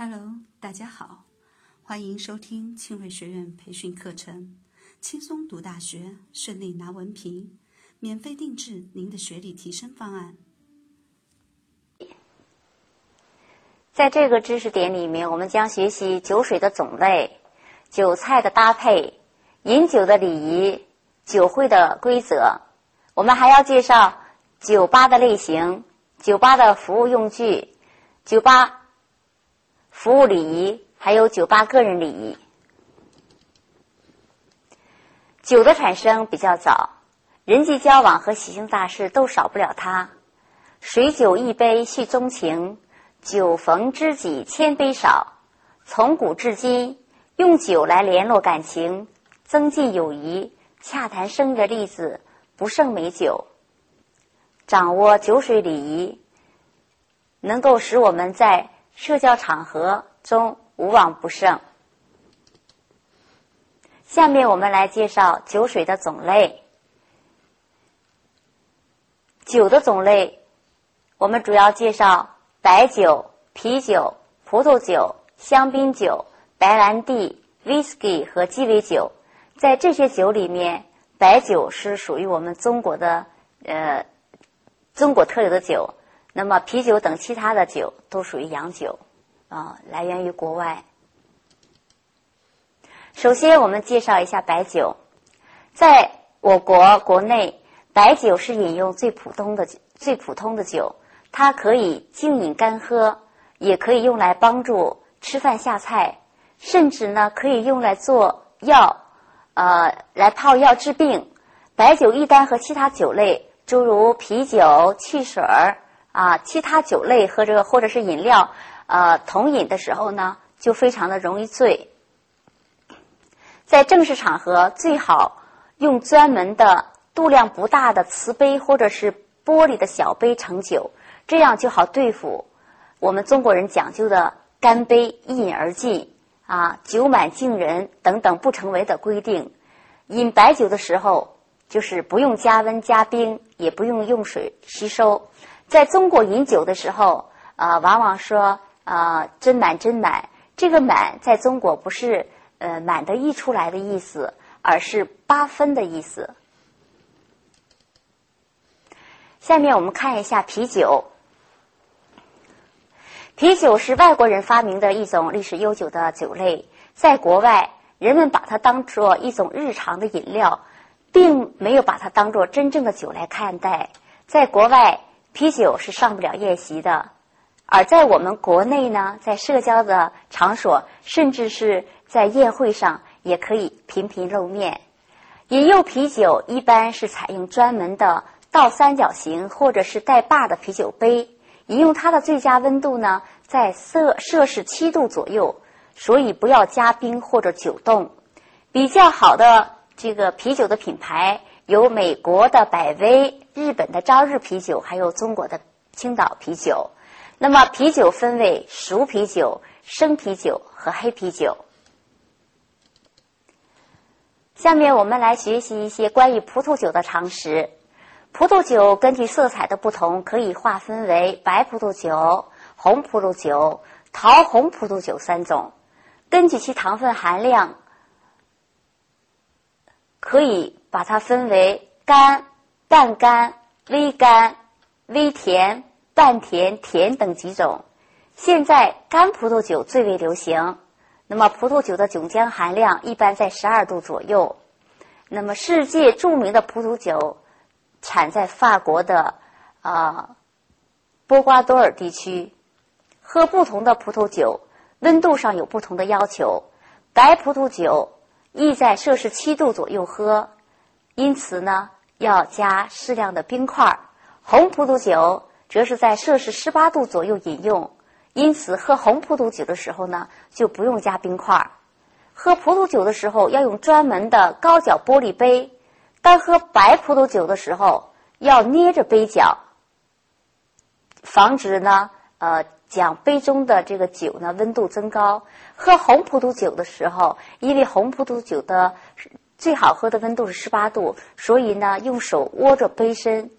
Hello，大家好，欢迎收听庆瑞学院培训课程，轻松读大学，顺利拿文凭，免费定制您的学历提升方案。在这个知识点里面，我们将学习酒水的种类、酒菜的搭配、饮酒的礼仪、酒会的规则。我们还要介绍酒吧的类型、酒吧的服务用具、酒吧服务礼仪，还有酒吧个人礼仪。酒的产生比较早，人际交往和喜庆大事都少不了它。水酒一杯叙衷情。酒逢知己千杯少，从古至今，用酒来联络感情、增进友谊、洽谈生意的例子不胜枚举。掌握酒水礼仪，能够使我们在社交场合中无往不胜。下面我们来介绍酒水的种类。酒的种类，我们主要介绍。白酒、啤酒、葡萄酒、香槟酒、白兰地、whisky 和鸡尾酒，在这些酒里面，白酒是属于我们中国的呃中国特有的酒。那么啤酒等其他的酒都属于洋酒，啊，来源于国外。首先，我们介绍一下白酒，在我国国内，白酒是饮用最普通的最普通的酒。它可以静饮干喝，也可以用来帮助吃饭下菜，甚至呢可以用来做药，呃，来泡药治病。白酒一般和其他酒类，诸如啤酒、汽水儿啊，其他酒类和这个或者是饮料，呃，同饮的时候呢，就非常的容易醉。在正式场合，最好用专门的度量不大的瓷杯或者是玻璃的小杯盛酒。这样就好对付我们中国人讲究的干杯一饮而尽啊，酒满敬人等等不成文的规定。饮白酒的时候，就是不用加温加冰，也不用用水吸收。在中国饮酒的时候，啊，往往说啊，真满真满。这个满在中国不是呃满的溢出来的意思，而是八分的意思。下面我们看一下啤酒。啤酒是外国人发明的一种历史悠久的酒类，在国外，人们把它当做一种日常的饮料，并没有把它当做真正的酒来看待。在国外，啤酒是上不了宴席的，而在我们国内呢，在社交的场所，甚至是在宴会上，也可以频频露面。饮用啤酒一般是采用专门的倒三角形或者是带把的啤酒杯。饮用它的最佳温度呢，在摄摄氏七度左右，所以不要加冰或者久冻。比较好的这个啤酒的品牌有美国的百威、日本的朝日啤酒，还有中国的青岛啤酒。那么啤酒分为熟啤酒、生啤酒和黑啤酒。下面我们来学习一些关于葡萄酒的常识。葡萄酒根据色彩的不同，可以划分为白葡萄酒、红葡萄酒、桃红葡萄酒三种。根据其糖分含量，可以把它分为干、半干、微干、微甜、半甜、甜等几种。现在干葡萄酒最为流行。那么葡萄酒的酒精含量一般在十二度左右。那么世界著名的葡萄酒。产在法国的啊波瓜多尔地区，喝不同的葡萄酒，温度上有不同的要求。白葡萄酒宜在摄氏七度左右喝，因此呢要加适量的冰块。红葡萄酒则是在摄氏十八度左右饮用，因此喝红葡萄酒的时候呢就不用加冰块。喝葡萄酒的时候要用专门的高脚玻璃杯。当喝白葡萄酒的时候，要捏着杯角，防止呢，呃，将杯中的这个酒呢温度增高。喝红葡萄酒的时候，因为红葡萄酒的最好喝的温度是十八度，所以呢，用手握着杯身，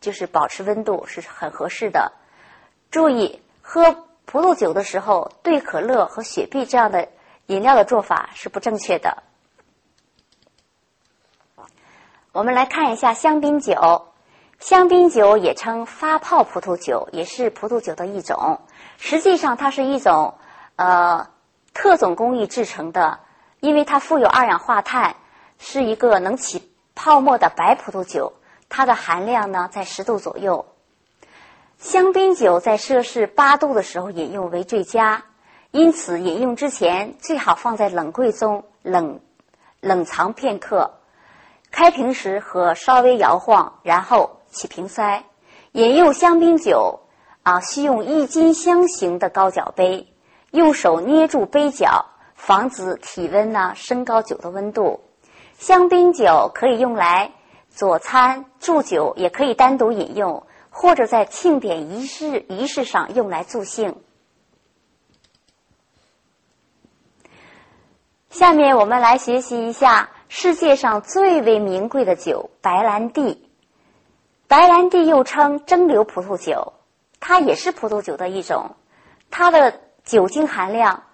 就是保持温度是很合适的。注意，喝葡萄酒的时候兑可乐和雪碧这样的饮料的做法是不正确的。我们来看一下香槟酒，香槟酒也称发泡葡萄酒，也是葡萄酒的一种。实际上，它是一种呃特种工艺制成的，因为它富有二氧化碳，是一个能起泡沫的白葡萄酒。它的含量呢在十度左右。香槟酒在摄氏八度的时候饮用为最佳，因此饮用之前最好放在冷柜中冷冷藏片刻。开瓶时和稍微摇晃，然后起瓶塞。饮用香槟酒啊，需用一斤香型的高脚杯，用手捏住杯角，防止体温呢升高酒的温度。香槟酒可以用来佐餐祝酒，也可以单独饮用，或者在庆典仪式仪式上用来助兴。下面我们来学习一下。世界上最为名贵的酒——白兰地。白兰地又称蒸馏葡萄酒，它也是葡萄酒的一种。它的酒精含量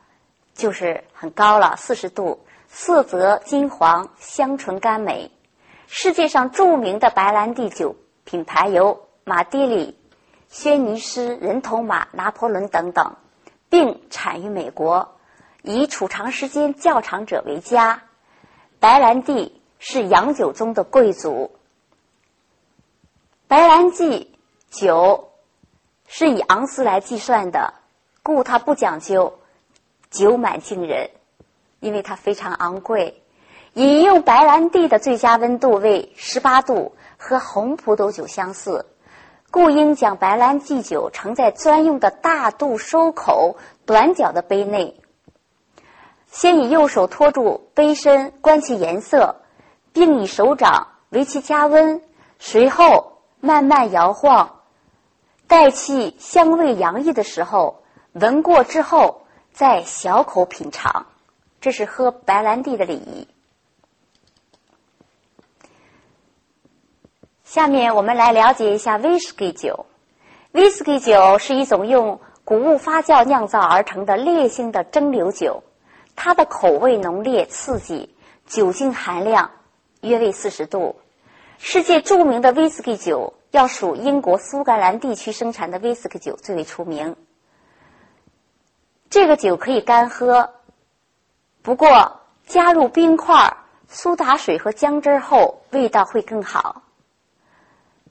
就是很高了，四十度，色泽金黄，香醇甘美。世界上著名的白兰地酒品牌有马爹利、轩尼诗、人头马、拿破仑等等，并产于美国，以储藏时间较长者为佳。白兰地是洋酒中的贵族。白兰地酒是以盎司来计算的，故它不讲究酒满惊人，因为它非常昂贵。饮用白兰地的最佳温度为十八度，和红葡萄酒相似，故应将白兰地酒盛在专用的大肚收口、短角的杯内。先以右手托住杯身，观其颜色，并以手掌为其加温，随后慢慢摇晃，待其香味洋溢的时候，闻过之后再小口品尝。这是喝白兰地的礼仪。下面我们来了解一下威士忌酒。威士忌酒是一种用谷物发酵酿造而成的烈性的蒸馏酒。它的口味浓烈刺激，酒精含量约为四十度。世界著名的威士忌酒要数英国苏格兰地区生产的威士忌酒最为出名。这个酒可以干喝，不过加入冰块、苏打水和姜汁后，味道会更好。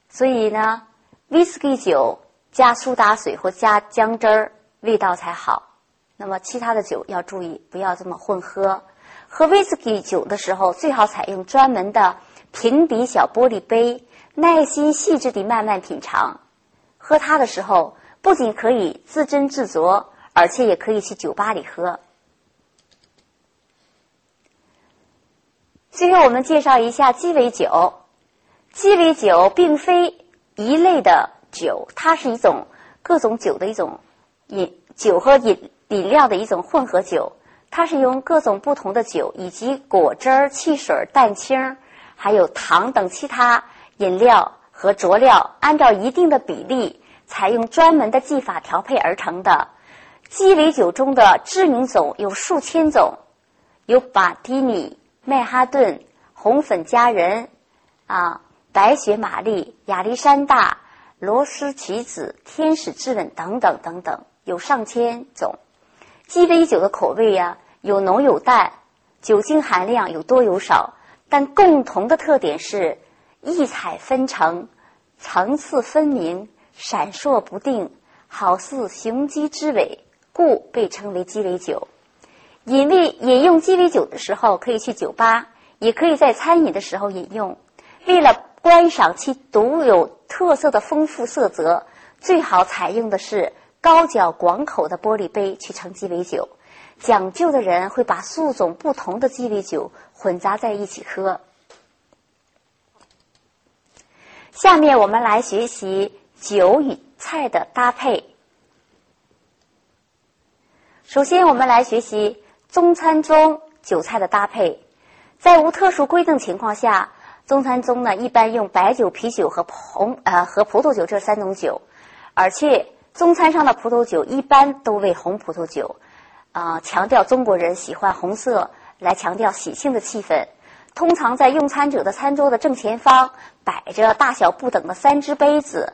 所以呢，威士忌酒加苏打水或加姜汁儿，味道才好。那么，其他的酒要注意，不要这么混喝。喝威士忌酒的时候，最好采用专门的平底小玻璃杯，耐心细致地慢慢品尝。喝它的时候，不仅可以自斟自酌，而且也可以去酒吧里喝。最后，我们介绍一下鸡尾酒。鸡尾酒并非一类的酒，它是一种各种酒的一种饮酒和饮。饮料的一种混合酒，它是用各种不同的酒以及果汁儿、汽水、蛋清，还有糖等其他饮料和佐料，按照一定的比例，采用专门的技法调配而成的。鸡尾酒中的知名种有数千种，有马提尼、曼哈顿、红粉佳人、啊白雪玛丽、亚历山大、罗斯曲子、天使之吻等等等等，有上千种。鸡尾酒的口味呀，有浓有淡，酒精含量有多有少，但共同的特点是异彩纷呈，层次分明，闪烁不定，好似雄鸡之尾，故被称为鸡尾酒。饮味饮用鸡尾酒的时候，可以去酒吧，也可以在餐饮的时候饮用。为了观赏其独有特色的丰富色泽，最好采用的是。高脚广口的玻璃杯去盛鸡尾酒，讲究的人会把数种不同的鸡尾酒混杂在一起喝。下面我们来学习酒与菜的搭配。首先，我们来学习中餐中酒菜的搭配。在无特殊规定情况下，中餐中呢一般用白酒、啤酒和红呃和葡萄酒这三种酒，而且。中餐上的葡萄酒一般都为红葡萄酒，啊，强调中国人喜欢红色，来强调喜庆的气氛。通常在用餐者的餐桌的正前方摆着大小不等的三只杯子，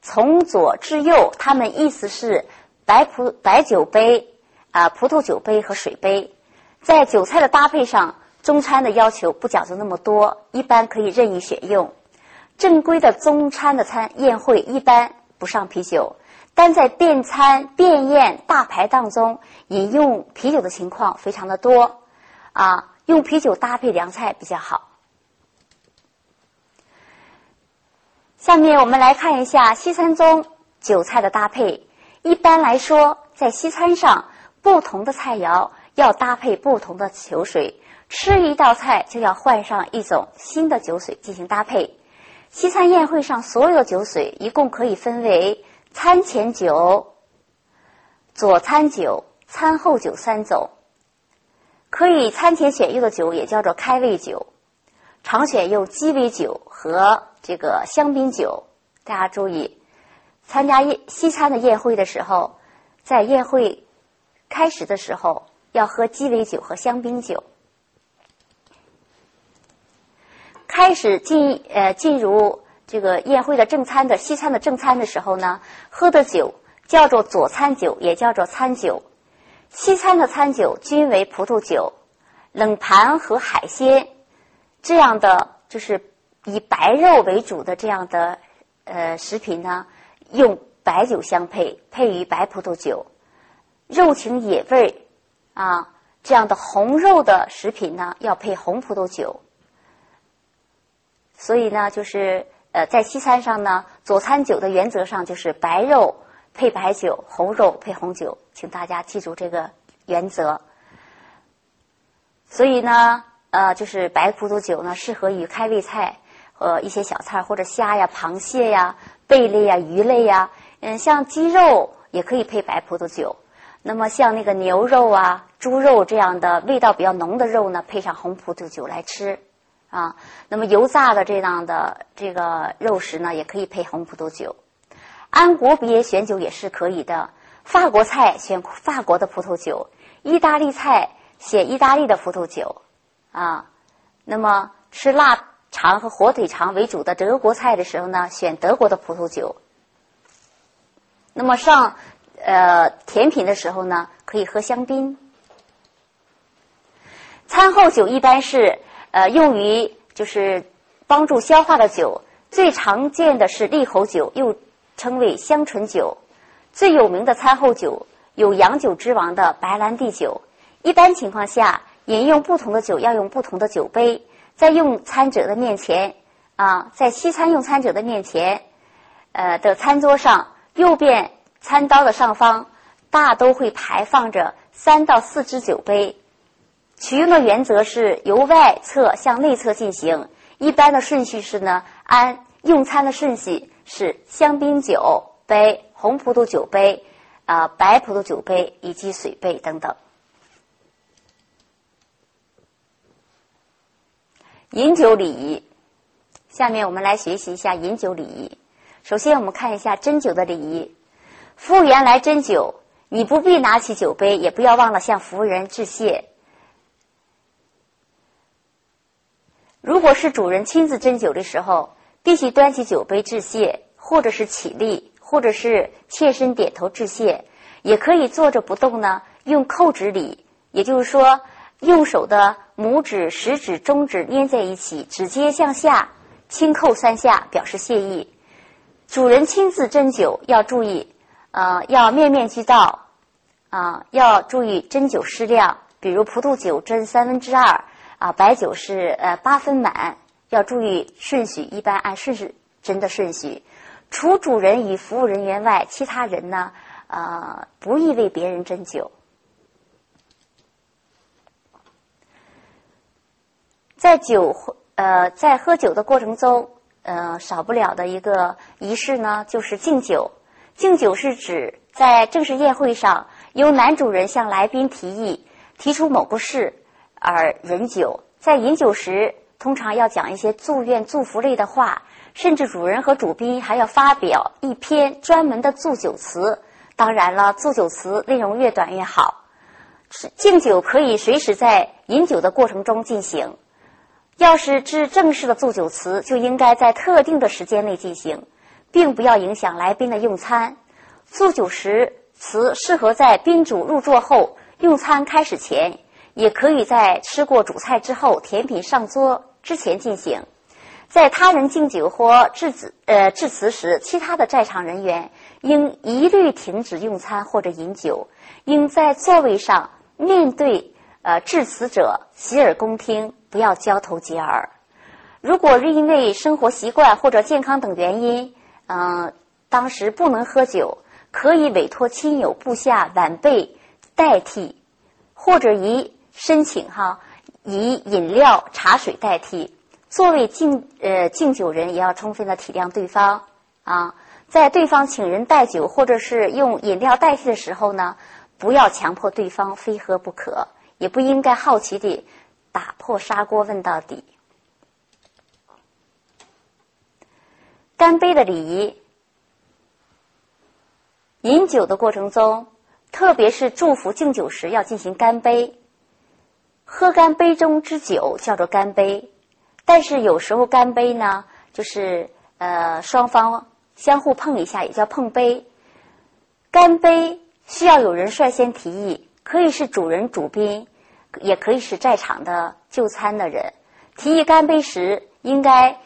从左至右，它们意思是白葡白酒杯、啊葡萄酒杯和水杯。在酒菜的搭配上，中餐的要求不讲究那么多，一般可以任意选用。正规的中餐的餐宴会一般不上啤酒。但在便餐、便宴、大排档中，饮用啤酒的情况非常的多，啊，用啤酒搭配凉菜比较好。下面我们来看一下西餐中酒菜的搭配。一般来说，在西餐上，不同的菜肴要搭配不同的酒水，吃一道菜就要换上一种新的酒水进行搭配。西餐宴会上所有的酒水一共可以分为。餐前酒、佐餐酒、餐后酒三种，可以餐前选用的酒也叫做开胃酒，常选用鸡尾酒和这个香槟酒。大家注意，参加宴西餐的宴会的时候，在宴会开始的时候要喝鸡尾酒和香槟酒。开始进呃进入。这个宴会的正餐的西餐的正餐的时候呢，喝的酒叫做佐餐酒，也叫做餐酒。西餐的餐酒均为葡萄酒，冷盘和海鲜这样的就是以白肉为主的这样的呃食品呢，用白酒相配，配于白葡萄酒。肉情野味啊这样的红肉的食品呢，要配红葡萄酒。所以呢，就是。呃，在西餐上呢，佐餐酒的原则上就是白肉配白酒，红肉配红酒，请大家记住这个原则。所以呢，呃，就是白葡萄酒呢，适合于开胃菜和一些小菜，或者虾呀、螃蟹呀、贝类呀、鱼类呀。嗯，像鸡肉也可以配白葡萄酒。那么像那个牛肉啊、猪肉这样的味道比较浓的肉呢，配上红葡萄酒来吃。啊，那么油炸的这样的这个肉食呢，也可以配红葡萄酒。按国别选酒也是可以的。法国菜选法国的葡萄酒，意大利菜选意大利的葡萄酒。啊，那么吃腊肠和火腿肠为主的德国菜的时候呢，选德国的葡萄酒。那么上呃甜品的时候呢，可以喝香槟。餐后酒一般是。呃，用于就是帮助消化的酒，最常见的是利喉酒，又称为香醇酒。最有名的餐后酒有洋酒之王的白兰地酒。一般情况下，饮用不同的酒要用不同的酒杯。在用餐者的面前，啊，在西餐用餐者的面前，呃的餐桌上，右边餐刀的上方，大都会排放着三到四只酒杯。取用的原则是由外侧向内侧进行，一般的顺序是呢，按用餐的顺序是香槟酒杯、红葡萄酒杯、啊白葡萄酒杯以及水杯等等。饮酒礼仪，下面我们来学习一下饮酒礼仪。首先，我们看一下斟酒的礼仪。服务员来斟酒，你不必拿起酒杯，也不要忘了向服务员致谢。如果是主人亲自斟酒的时候，必须端起酒杯致谢，或者是起立，或者是欠身点头致谢，也可以坐着不动呢。用扣指礼，也就是说，用手的拇指、食指、中指捏在一起，指尖向下轻扣三下，表示谢意。主人亲自斟酒要注意，呃，要面面俱到，啊，要注意斟酒适量，比如葡萄酒斟三分之二。啊，白酒是呃八分满，要注意顺序，一般按顺序斟的顺序。除主人与服务人员外，其他人呢，呃，不宜为别人斟酒。在酒呃在喝酒的过程中，呃，少不了的一个仪式呢，就是敬酒。敬酒是指在正式宴会上，由男主人向来宾提议提出某个事。而饮酒，在饮酒时，通常要讲一些祝愿、祝福类的话，甚至主人和主宾还要发表一篇专门的祝酒词。当然了，祝酒词内容越短越好。敬酒可以随时在饮酒的过程中进行。要是致正式的祝酒词，就应该在特定的时间内进行，并不要影响来宾的用餐。祝酒时词适合在宾主入座后、用餐开始前，也可以在吃过主菜之后、甜品上桌之前进行。在他人敬酒或致辞呃致辞时，其他的在场人员应一律停止用餐或者饮酒，应在座位上面对呃致辞者洗耳恭听，不要交头接耳。如果是因为生活习惯或者健康等原因，嗯，当时不能喝酒，可以委托亲友、部下、晚辈代替，或者以申请哈以饮料、茶水代替。作为敬呃敬酒人，也要充分的体谅对方啊，在对方请人代酒或者是用饮料代替的时候呢，不要强迫对方非喝不可，也不应该好奇地打破砂锅问到底。干杯的礼仪，饮酒的过程中，特别是祝福敬酒时，要进行干杯。喝干杯中之酒叫做干杯。但是有时候干杯呢，就是呃双方相互碰一下，也叫碰杯。干杯需要有人率先提议，可以是主人、主宾，也可以是在场的就餐的人。提议干杯时，应该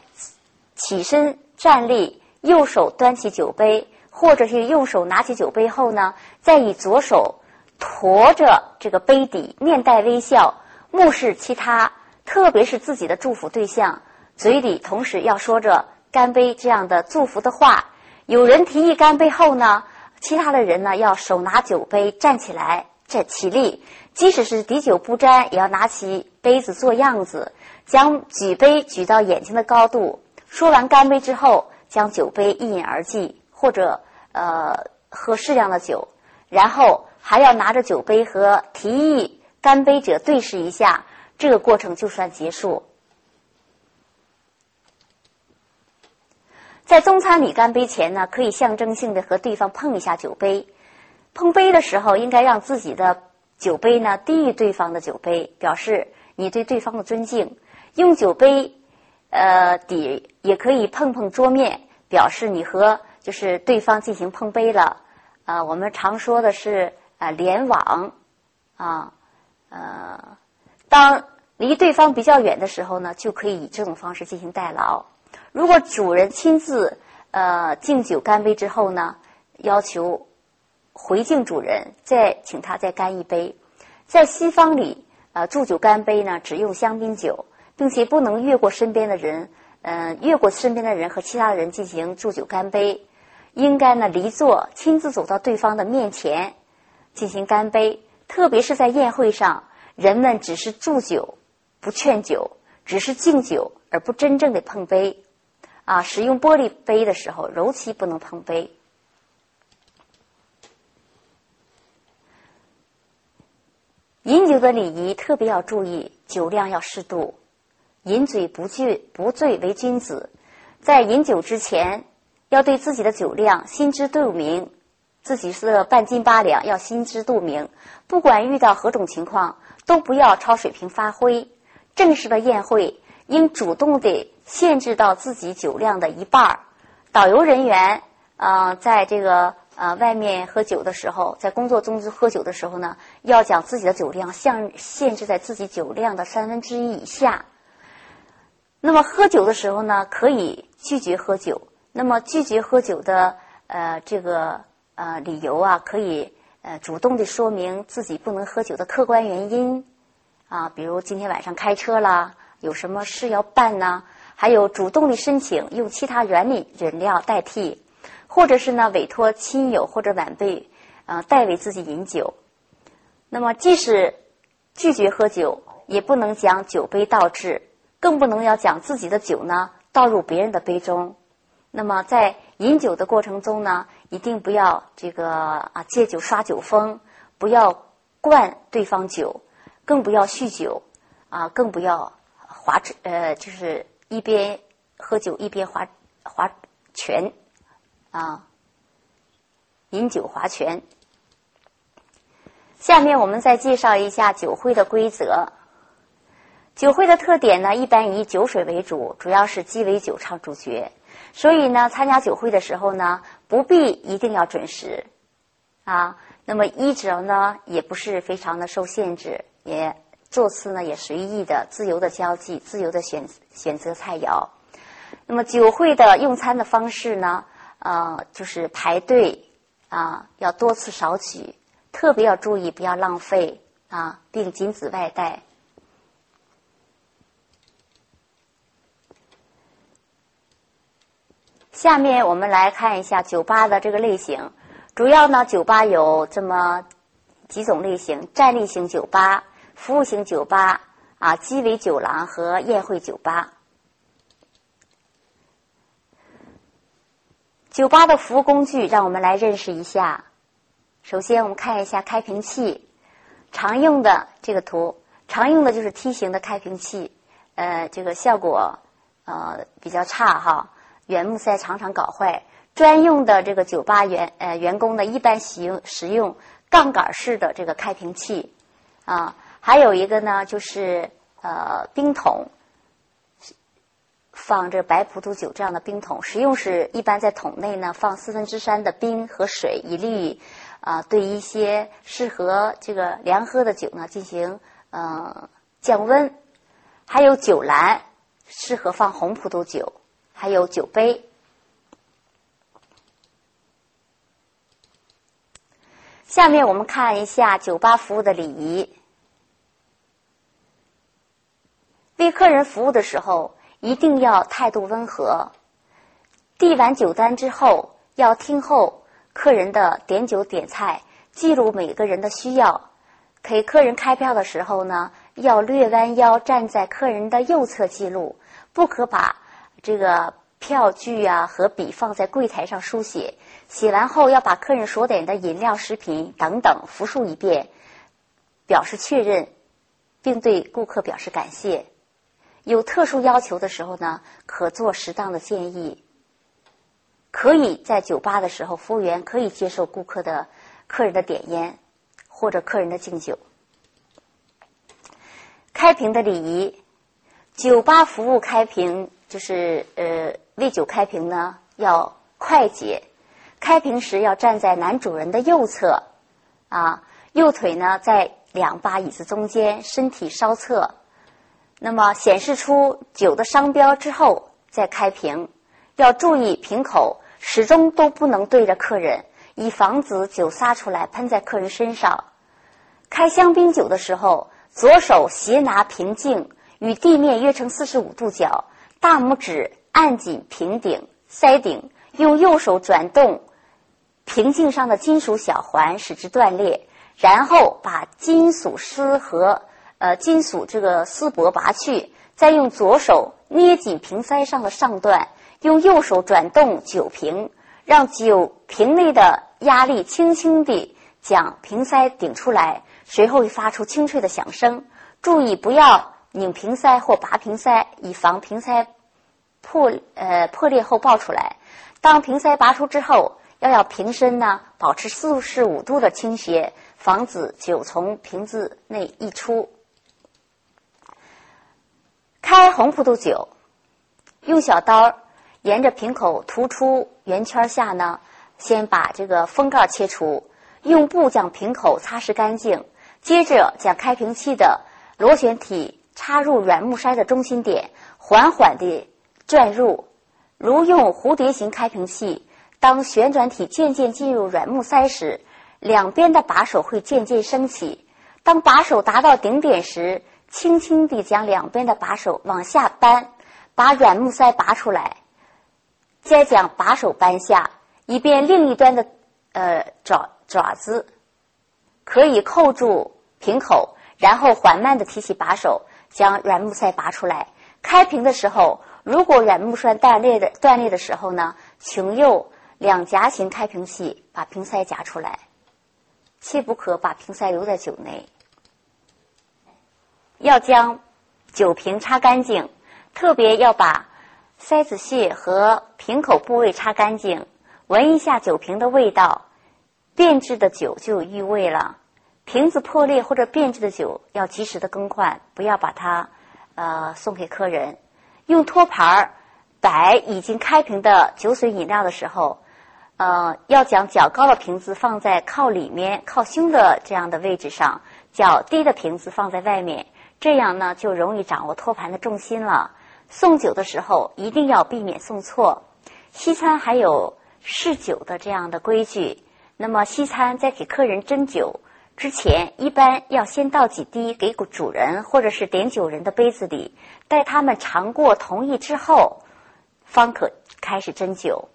起身站立，右手端起酒杯，或者是右手拿起酒杯后呢，再以左手托着这个杯底，面带微笑，目视其他。特别是自己的祝福对象，嘴里同时要说着干杯这样的祝福的话。有人提议干杯后呢，其他的人呢要手拿酒杯站起来，站起立，即使是滴酒不沾，也要拿起杯子做样子，将举杯举到眼睛的高度。说完干杯之后，将酒杯一饮而尽，或者呃喝适量的酒，然后还要拿着酒杯和提议干杯者对视一下。这个过程就算结束。在中餐里干杯前呢，可以象征性的和对方碰一下酒杯。碰杯的时候，应该让自己的酒杯呢低于对方的酒杯，表示你对对方的尊敬。用酒杯呃底也可以碰碰桌面，表示你和就是对方进行碰杯了。啊，我们常说的是啊联网啊呃当。离对方比较远的时候呢，就可以以这种方式进行代劳。如果主人亲自呃敬酒干杯之后呢，要求回敬主人，再请他再干一杯。在西方里，呃祝酒干杯呢，只用香槟酒，并且不能越过身边的人，嗯，越过身边的人和其他的人进行祝酒干杯。应该呢离座，亲自走到对方的面前进行干杯。特别是在宴会上，人们只是祝酒。不劝酒，只是敬酒，而不真正的碰杯。啊，使用玻璃杯的时候，尤其不能碰杯。饮酒的礼仪特别要注意，酒量要适度，饮醉不醉不醉为君子。在饮酒之前，要对自己的酒量心知肚明，自己是半斤八两，要心知肚明。不管遇到何种情况，都不要超水平发挥。正式的宴会应主动地限制到自己酒量的一半儿。导游人员啊，在这个呃外面喝酒的时候，在工作中喝酒的时候呢，要将自己的酒量限限制在自己酒量的三分之一以下。那么喝酒的时候呢，可以拒绝喝酒。那么拒绝喝酒的呃这个呃理由啊，可以呃主动地说明自己不能喝酒的客观原因。啊，比如今天晚上开车啦，有什么事要办呢？还有主动的申请用其他原理饮料代替，或者是呢委托亲友或者晚辈呃代为自己饮酒。那么即使拒绝喝酒，也不能将酒杯倒置，更不能要将自己的酒呢倒入别人的杯中。那么在饮酒的过程中呢，一定不要这个啊借酒刷酒疯，不要灌对方酒。更不要酗酒，啊，更不要划呃，就是一边喝酒一边划划拳啊，饮酒划拳。下面我们再介绍一下酒会的规则。酒会的特点呢，一般以酒水为主，主要是鸡尾酒唱主角。所以呢，参加酒会的时候呢，不必一定要准时啊。那么衣着呢，也不是非常的受限制，也座次呢也随意的、自由的交际、自由的选选择菜肴。那么酒会的用餐的方式呢，呃，就是排队啊，要多次少取，特别要注意不要浪费啊，并禁止外带。下面我们来看一下酒吧的这个类型。主要呢，酒吧有这么几种类型：站立型酒吧、服务型酒吧、啊鸡尾酒廊和宴会酒吧。酒吧的服务工具，让我们来认识一下。首先，我们看一下开瓶器，常用的这个图，常用的就是梯形的开瓶器，呃，这个效果呃比较差哈，原木塞常常搞坏。专用的这个酒吧员呃员工呢，一般使用使用杠杆式的这个开瓶器啊，还有一个呢就是呃冰桶，放这白葡萄酒这样的冰桶，使用时一般在桶内呢放四分之三的冰和水，以利于啊对一些适合这个凉喝的酒呢进行嗯降温，还有酒篮适合放红葡萄酒，还有酒杯。下面我们看一下酒吧服务的礼仪。为客人服务的时候，一定要态度温和。递完酒单之后，要听候客人的点酒点菜，记录每个人的需要。给客人开票的时候呢，要略弯腰站在客人的右侧记录，不可把这个。票据啊和笔放在柜台上书写，写完后要把客人所点的饮料、食品等等复述一遍，表示确认，并对顾客表示感谢。有特殊要求的时候呢，可做适当的建议。可以在酒吧的时候，服务员可以接受顾客的客人的点烟或者客人的敬酒。开瓶的礼仪，酒吧服务开瓶就是呃。为酒开瓶呢，要快捷。开瓶时要站在男主人的右侧，啊，右腿呢在两把椅子中间，身体稍侧。那么显示出酒的商标之后再开瓶。要注意瓶口始终都不能对着客人，以防止酒洒出来喷在客人身上。开香槟酒的时候，左手斜拿瓶颈，与地面约成四十五度角，大拇指。按紧瓶顶塞顶，用右手转动瓶颈上的金属小环，使之断裂。然后把金属丝和呃金属这个丝帛拔去，再用左手捏紧瓶塞上的上段，用右手转动酒瓶，让酒瓶内的压力轻轻地将瓶塞顶出来，随后会发出清脆的响声。注意不要拧瓶塞或拔瓶塞，以防瓶塞。破呃破裂后爆出来，当瓶塞拔出之后，要要瓶身呢保持四十五度的倾斜，防止酒从瓶子内溢出。开红葡萄酒，用小刀沿着瓶口突出圆圈下呢，先把这个封盖切除，用布将瓶口擦拭干净，接着将开瓶器的螺旋体插入软木塞的中心点，缓缓地。转入，如用蝴蝶形开瓶器，当旋转体渐渐进入软木塞时，两边的把手会渐渐升起。当把手达到顶点时，轻轻地将两边的把手往下扳，把软木塞拔出来，再将把手扳下，以便另一端的呃爪爪子可以扣住瓶口，然后缓慢地提起把手，将软木塞拔出来。开瓶的时候。如果软木栓断裂的断裂的时候呢，请用两夹型开瓶器把瓶塞夹出来，切不可把瓶塞留在酒内。要将酒瓶擦干净，特别要把塞子屑和瓶口部位擦干净，闻一下酒瓶的味道，变质的酒就有异味了。瓶子破裂或者变质的酒要及时的更换，不要把它呃送给客人。用托盘儿摆已经开瓶的酒水饮料的时候，呃，要将较高的瓶子放在靠里面、靠胸的这样的位置上，较低的瓶子放在外面，这样呢就容易掌握托盘的重心了。送酒的时候一定要避免送错。西餐还有试酒的这样的规矩。那么西餐在给客人斟酒之前，一般要先倒几滴给主人或者是点酒人的杯子里，待他们尝过同意之后，方可开始斟酒。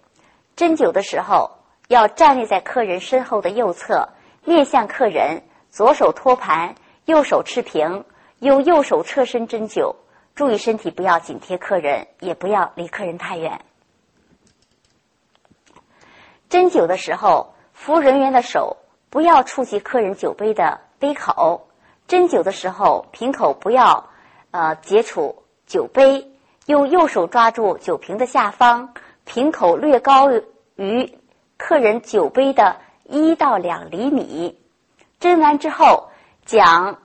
斟酒的时候要站立在客人身后的右侧，面向客人，左手托盘，右手持瓶，用右手侧身斟酒。注意身体不要紧贴客人，也不要离客人太远。斟酒的时候，服务人员的手不要触及客人酒杯的杯口。斟酒的时候，瓶口不要呃接触酒杯，用右手抓住酒瓶的下方，瓶口略高于客人酒杯的一到两厘米。斟完之后，将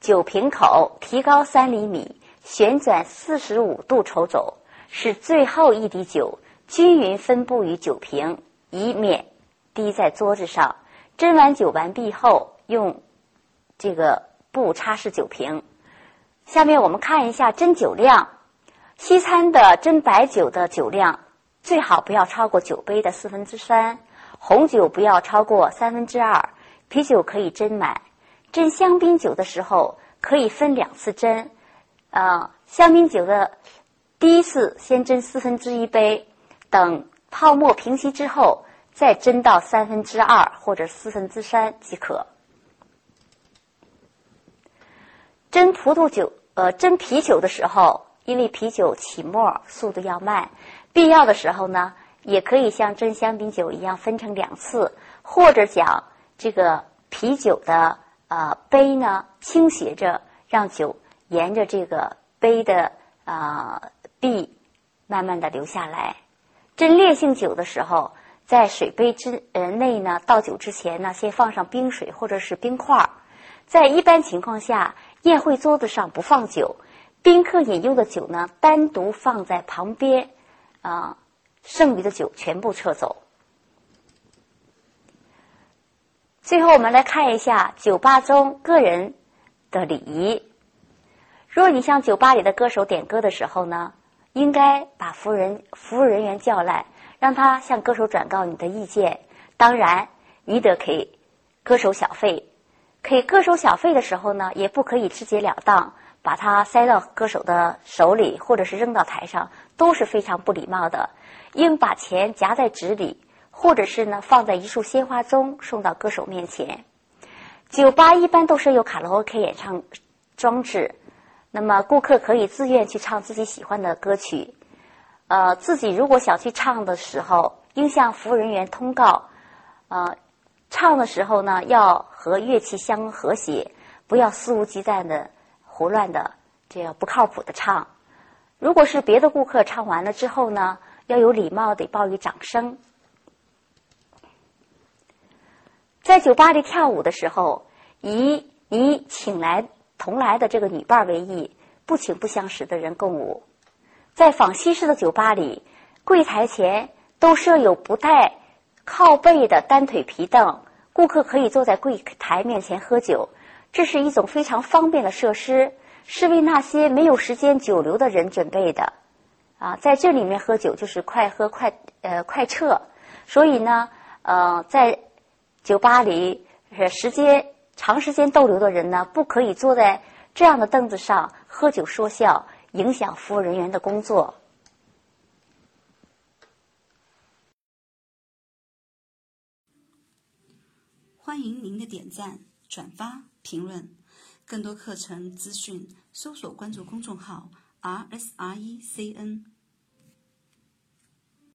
酒瓶口提高三厘米。旋转四十五度抽走，使最后一滴酒均匀分布于酒瓶，以免滴在桌子上。斟完酒完毕后，用这个布擦拭酒瓶。下面我们看一下斟酒量。西餐的斟白酒的酒量最好不要超过酒杯的四分之三，红酒不要超过三分之二，啤酒可以斟满。斟香槟酒的时候可以分两次斟。啊，香槟酒的第一次先斟四分之一杯，等泡沫平息之后，再斟到三分之二或者四分之三即可。斟葡萄酒，呃，斟啤酒的时候，因为啤酒起沫速度要慢，必要的时候呢，也可以像斟香槟酒一样分成两次，或者讲这个啤酒的呃杯呢倾斜着，让酒。沿着这个杯的啊壁，慢慢的流下来。斟烈性酒的时候，在水杯之呃内呢，倒酒之前呢，先放上冰水或者是冰块儿。在一般情况下，宴会桌子上不放酒，宾客饮用的酒呢，单独放在旁边，啊，剩余的酒全部撤走。最后，我们来看一下酒吧中个人的礼仪。如果你向酒吧里的歌手点歌的时候呢，应该把服务人服务人员叫来，让他向歌手转告你的意见。当然，你得给歌手小费。给歌手小费的时候呢，也不可以直截了当把它塞到歌手的手里，或者是扔到台上，都是非常不礼貌的。应把钱夹在纸里，或者是呢放在一束鲜花中送到歌手面前。酒吧一般都设有卡拉 OK 演唱装置。那么，顾客可以自愿去唱自己喜欢的歌曲。呃，自己如果想去唱的时候，应向服务人员通告。呃，唱的时候呢，要和乐器相和谐，不要肆无忌惮的、胡乱的，这样不靠谱的唱。如果是别的顾客唱完了之后呢，要有礼貌的报以掌声。在酒吧里跳舞的时候，以你请来。同来的这个女伴为意，不请不相识的人共舞。在仿西式的酒吧里，柜台前都设有不带靠背的单腿皮凳，顾客可以坐在柜台面前喝酒。这是一种非常方便的设施，是为那些没有时间久留的人准备的。啊，在这里面喝酒就是快喝快呃快撤，所以呢，呃，在酒吧里时间。长时间逗留的人呢，不可以坐在这样的凳子上喝酒说笑，影响服务人员的工作。欢迎您的点赞、转发、评论，更多课程资讯，搜索关注公众号 “r s r e c n”。